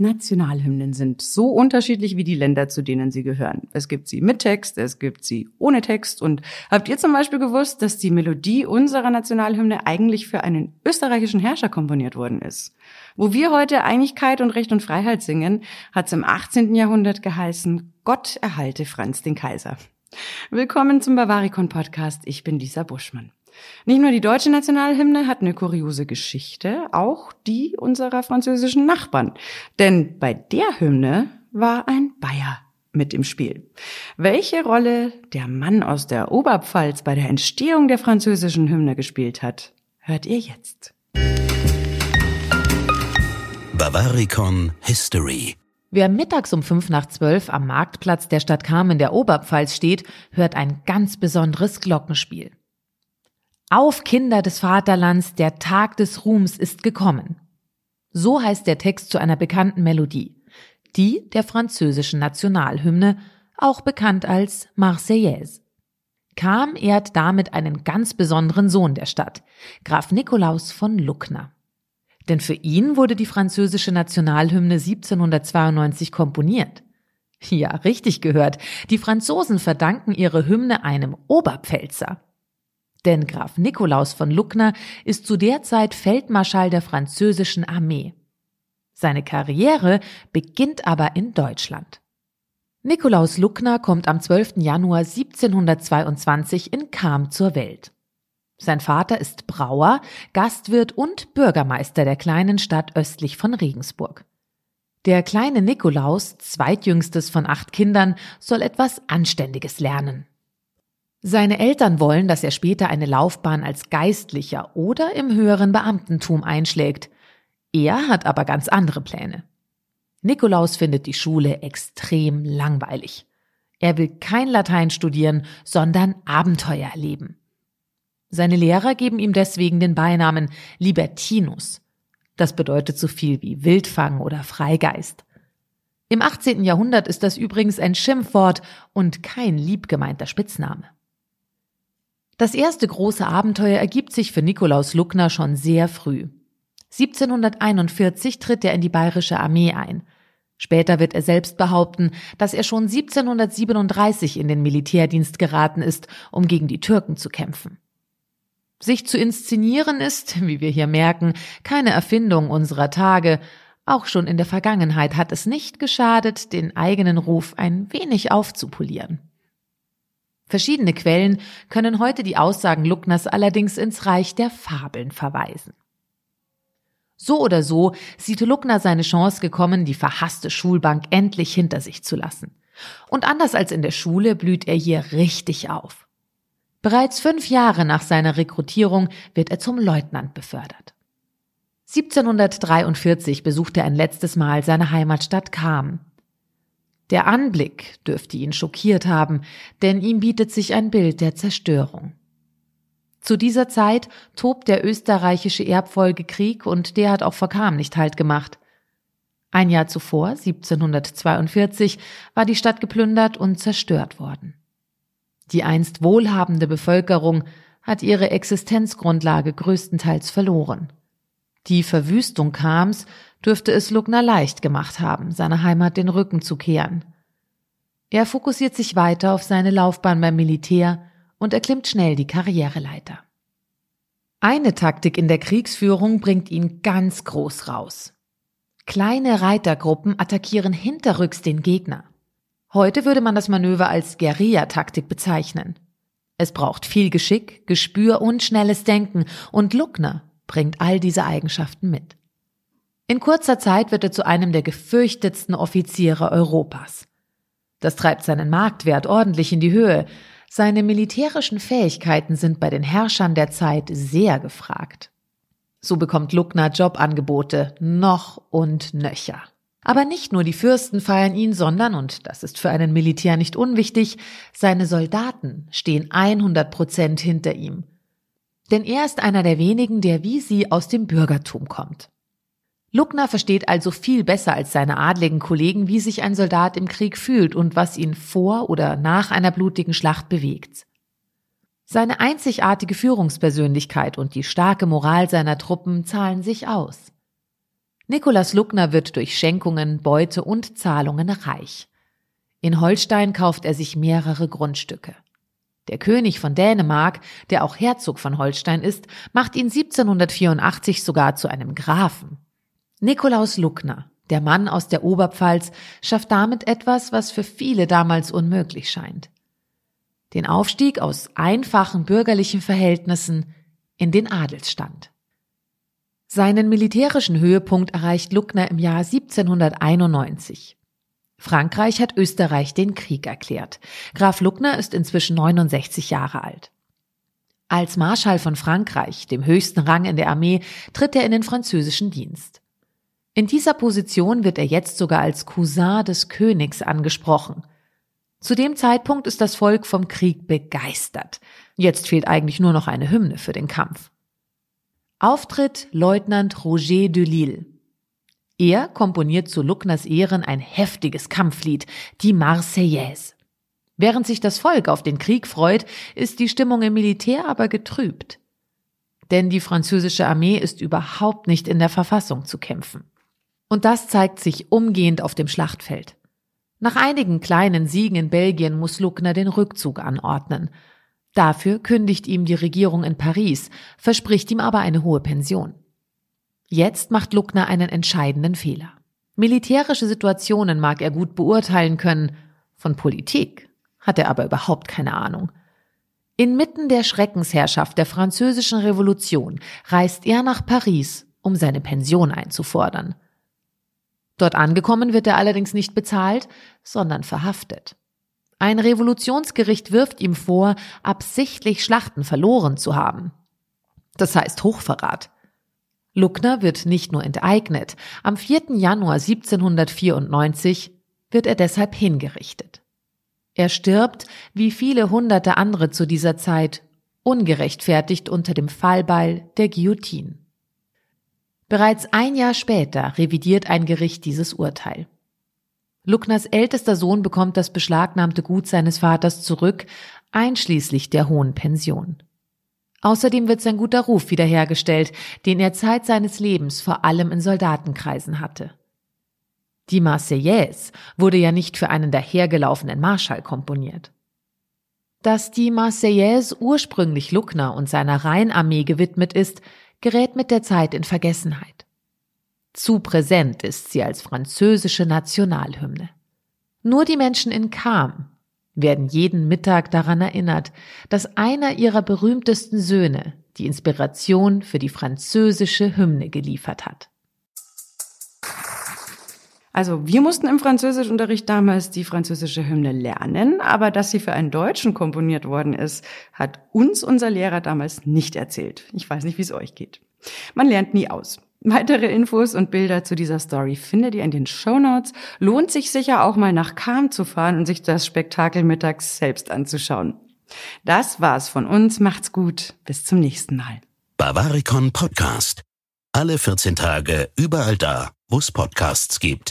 Nationalhymnen sind so unterschiedlich wie die Länder, zu denen sie gehören. Es gibt sie mit Text, es gibt sie ohne Text. Und habt ihr zum Beispiel gewusst, dass die Melodie unserer Nationalhymne eigentlich für einen österreichischen Herrscher komponiert worden ist? Wo wir heute Einigkeit und Recht und Freiheit singen, hat es im 18. Jahrhundert geheißen, Gott erhalte Franz den Kaiser. Willkommen zum Bavaricon Podcast. Ich bin Lisa Buschmann. Nicht nur die deutsche Nationalhymne hat eine kuriose Geschichte, auch die unserer französischen Nachbarn. Denn bei der Hymne war ein Bayer mit im Spiel. Welche Rolle der Mann aus der Oberpfalz bei der Entstehung der französischen Hymne gespielt hat, hört ihr jetzt. Bavaricon History Wer mittags um fünf nach zwölf am Marktplatz der Stadt Kam in der Oberpfalz steht, hört ein ganz besonderes Glockenspiel. Auf Kinder des Vaterlands, der Tag des Ruhms ist gekommen. So heißt der Text zu einer bekannten Melodie, die der französischen Nationalhymne, auch bekannt als Marseillaise. Kam ehrt damit einen ganz besonderen Sohn der Stadt, Graf Nikolaus von Luckner. Denn für ihn wurde die französische Nationalhymne 1792 komponiert. Ja, richtig gehört. Die Franzosen verdanken ihre Hymne einem Oberpfälzer. Denn Graf Nikolaus von Luckner ist zu der Zeit Feldmarschall der französischen Armee. Seine Karriere beginnt aber in Deutschland. Nikolaus Luckner kommt am 12. Januar 1722 in Cham zur Welt. Sein Vater ist Brauer, Gastwirt und Bürgermeister der kleinen Stadt östlich von Regensburg. Der kleine Nikolaus, zweitjüngstes von acht Kindern, soll etwas Anständiges lernen. Seine Eltern wollen, dass er später eine Laufbahn als Geistlicher oder im höheren Beamtentum einschlägt. Er hat aber ganz andere Pläne. Nikolaus findet die Schule extrem langweilig. Er will kein Latein studieren, sondern Abenteuer erleben. Seine Lehrer geben ihm deswegen den Beinamen Libertinus. Das bedeutet so viel wie Wildfang oder Freigeist. Im 18. Jahrhundert ist das übrigens ein Schimpfwort und kein liebgemeinter Spitzname. Das erste große Abenteuer ergibt sich für Nikolaus Luckner schon sehr früh. 1741 tritt er in die bayerische Armee ein. Später wird er selbst behaupten, dass er schon 1737 in den Militärdienst geraten ist, um gegen die Türken zu kämpfen. Sich zu inszenieren ist, wie wir hier merken, keine Erfindung unserer Tage. Auch schon in der Vergangenheit hat es nicht geschadet, den eigenen Ruf ein wenig aufzupolieren. Verschiedene Quellen können heute die Aussagen Luckners allerdings ins Reich der Fabeln verweisen. So oder so sieht Luckner seine Chance gekommen, die verhasste Schulbank endlich hinter sich zu lassen. Und anders als in der Schule blüht er hier richtig auf. Bereits fünf Jahre nach seiner Rekrutierung wird er zum Leutnant befördert. 1743 besucht er ein letztes Mal seine Heimatstadt Cham. Der Anblick dürfte ihn schockiert haben, denn ihm bietet sich ein Bild der Zerstörung. Zu dieser Zeit tobt der österreichische Erbfolgekrieg und der hat auch vor Kam nicht Halt gemacht. Ein Jahr zuvor, 1742, war die Stadt geplündert und zerstört worden. Die einst wohlhabende Bevölkerung hat ihre Existenzgrundlage größtenteils verloren. Die Verwüstung Kams dürfte es Lugner leicht gemacht haben, seiner Heimat den Rücken zu kehren. Er fokussiert sich weiter auf seine Laufbahn beim Militär und erklimmt schnell die Karriereleiter. Eine Taktik in der Kriegsführung bringt ihn ganz groß raus. Kleine Reitergruppen attackieren hinterrücks den Gegner. Heute würde man das Manöver als Guerilla-Taktik bezeichnen. Es braucht viel Geschick, Gespür und schnelles Denken und Luckner bringt all diese Eigenschaften mit. In kurzer Zeit wird er zu einem der gefürchtetsten Offiziere Europas. Das treibt seinen Marktwert ordentlich in die Höhe. Seine militärischen Fähigkeiten sind bei den Herrschern der Zeit sehr gefragt. So bekommt Luckner Jobangebote noch und nöcher. Aber nicht nur die Fürsten feiern ihn, sondern, und das ist für einen Militär nicht unwichtig, seine Soldaten stehen 100 Prozent hinter ihm. Denn er ist einer der wenigen, der wie sie aus dem Bürgertum kommt. Luckner versteht also viel besser als seine adligen Kollegen, wie sich ein Soldat im Krieg fühlt und was ihn vor oder nach einer blutigen Schlacht bewegt. Seine einzigartige Führungspersönlichkeit und die starke Moral seiner Truppen zahlen sich aus. Nikolaus Luckner wird durch Schenkungen, Beute und Zahlungen reich. In Holstein kauft er sich mehrere Grundstücke. Der König von Dänemark, der auch Herzog von Holstein ist, macht ihn 1784 sogar zu einem Grafen. Nikolaus Luckner, der Mann aus der Oberpfalz, schafft damit etwas, was für viele damals unmöglich scheint. Den Aufstieg aus einfachen bürgerlichen Verhältnissen in den Adelsstand. Seinen militärischen Höhepunkt erreicht Luckner im Jahr 1791. Frankreich hat Österreich den Krieg erklärt. Graf Luckner ist inzwischen 69 Jahre alt. Als Marschall von Frankreich, dem höchsten Rang in der Armee, tritt er in den französischen Dienst. In dieser Position wird er jetzt sogar als Cousin des Königs angesprochen. Zu dem Zeitpunkt ist das Volk vom Krieg begeistert. Jetzt fehlt eigentlich nur noch eine Hymne für den Kampf. Auftritt Leutnant Roger de Lille. Er komponiert zu Luckners Ehren ein heftiges Kampflied, die Marseillaise. Während sich das Volk auf den Krieg freut, ist die Stimmung im Militär aber getrübt. Denn die französische Armee ist überhaupt nicht in der Verfassung zu kämpfen. Und das zeigt sich umgehend auf dem Schlachtfeld. Nach einigen kleinen Siegen in Belgien muss Luckner den Rückzug anordnen. Dafür kündigt ihm die Regierung in Paris, verspricht ihm aber eine hohe Pension. Jetzt macht Luckner einen entscheidenden Fehler. Militärische Situationen mag er gut beurteilen können, von Politik hat er aber überhaupt keine Ahnung. Inmitten der Schreckensherrschaft der französischen Revolution reist er nach Paris, um seine Pension einzufordern. Dort angekommen wird er allerdings nicht bezahlt, sondern verhaftet. Ein Revolutionsgericht wirft ihm vor, absichtlich Schlachten verloren zu haben. Das heißt Hochverrat. Luckner wird nicht nur enteignet, am 4. Januar 1794 wird er deshalb hingerichtet. Er stirbt, wie viele hunderte andere zu dieser Zeit, ungerechtfertigt unter dem Fallbeil der Guillotine. Bereits ein Jahr später revidiert ein Gericht dieses Urteil. Luckners ältester Sohn bekommt das beschlagnahmte Gut seines Vaters zurück, einschließlich der hohen Pension. Außerdem wird sein guter Ruf wiederhergestellt, den er Zeit seines Lebens vor allem in Soldatenkreisen hatte. Die Marseillaise wurde ja nicht für einen dahergelaufenen Marschall komponiert. Dass die Marseillaise ursprünglich Luckner und seiner Rheinarmee gewidmet ist, gerät mit der Zeit in Vergessenheit. Zu präsent ist sie als französische Nationalhymne. Nur die Menschen in Cham, werden jeden Mittag daran erinnert, dass einer ihrer berühmtesten Söhne die Inspiration für die französische Hymne geliefert hat. Also wir mussten im Französischunterricht damals die französische Hymne lernen, aber dass sie für einen Deutschen komponiert worden ist, hat uns unser Lehrer damals nicht erzählt. Ich weiß nicht, wie es euch geht. Man lernt nie aus. Weitere Infos und Bilder zu dieser Story findet ihr in den Show Notes. Lohnt sich sicher auch mal nach Kam zu fahren und sich das Spektakel mittags selbst anzuschauen. Das war's von uns. Macht's gut. Bis zum nächsten Mal. Bavaricon Podcast. Alle 14 Tage überall da, wo es Podcasts gibt.